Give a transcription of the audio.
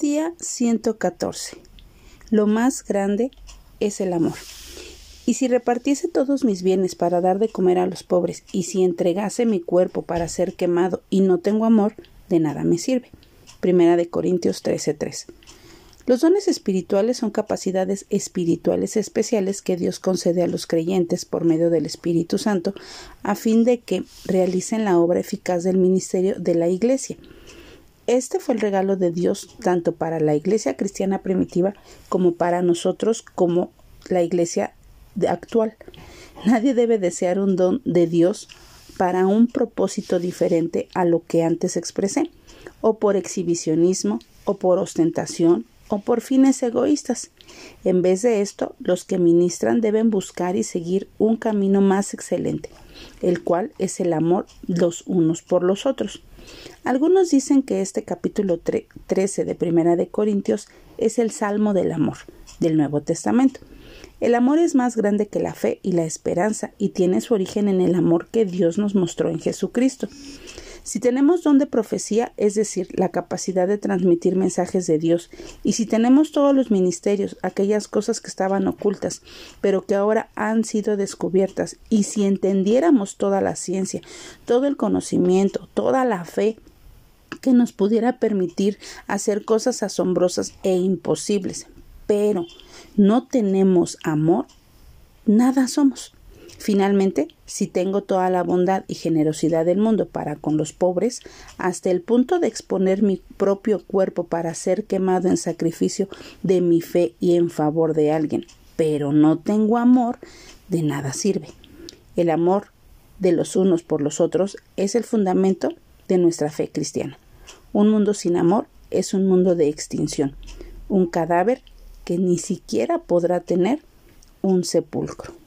Día 114. Lo más grande es el amor. Y si repartiese todos mis bienes para dar de comer a los pobres, y si entregase mi cuerpo para ser quemado y no tengo amor, de nada me sirve. Primera de Corintios 13:3. Los dones espirituales son capacidades espirituales especiales que Dios concede a los creyentes por medio del Espíritu Santo a fin de que realicen la obra eficaz del ministerio de la Iglesia. Este fue el regalo de Dios tanto para la Iglesia cristiana primitiva como para nosotros como la Iglesia actual. Nadie debe desear un don de Dios para un propósito diferente a lo que antes expresé, o por exhibicionismo, o por ostentación, o por fines egoístas. En vez de esto, los que ministran deben buscar y seguir un camino más excelente, el cual es el amor los unos por los otros. Algunos dicen que este capítulo 13 de Primera de Corintios es el Salmo del amor del Nuevo Testamento. El amor es más grande que la fe y la esperanza y tiene su origen en el amor que Dios nos mostró en Jesucristo. Si tenemos don de profecía, es decir, la capacidad de transmitir mensajes de Dios, y si tenemos todos los ministerios, aquellas cosas que estaban ocultas, pero que ahora han sido descubiertas, y si entendiéramos toda la ciencia, todo el conocimiento, toda la fe, que nos pudiera permitir hacer cosas asombrosas e imposibles, pero no tenemos amor, nada somos. Finalmente, si tengo toda la bondad y generosidad del mundo para con los pobres, hasta el punto de exponer mi propio cuerpo para ser quemado en sacrificio de mi fe y en favor de alguien, pero no tengo amor, de nada sirve. El amor de los unos por los otros es el fundamento de nuestra fe cristiana. Un mundo sin amor es un mundo de extinción, un cadáver que ni siquiera podrá tener un sepulcro.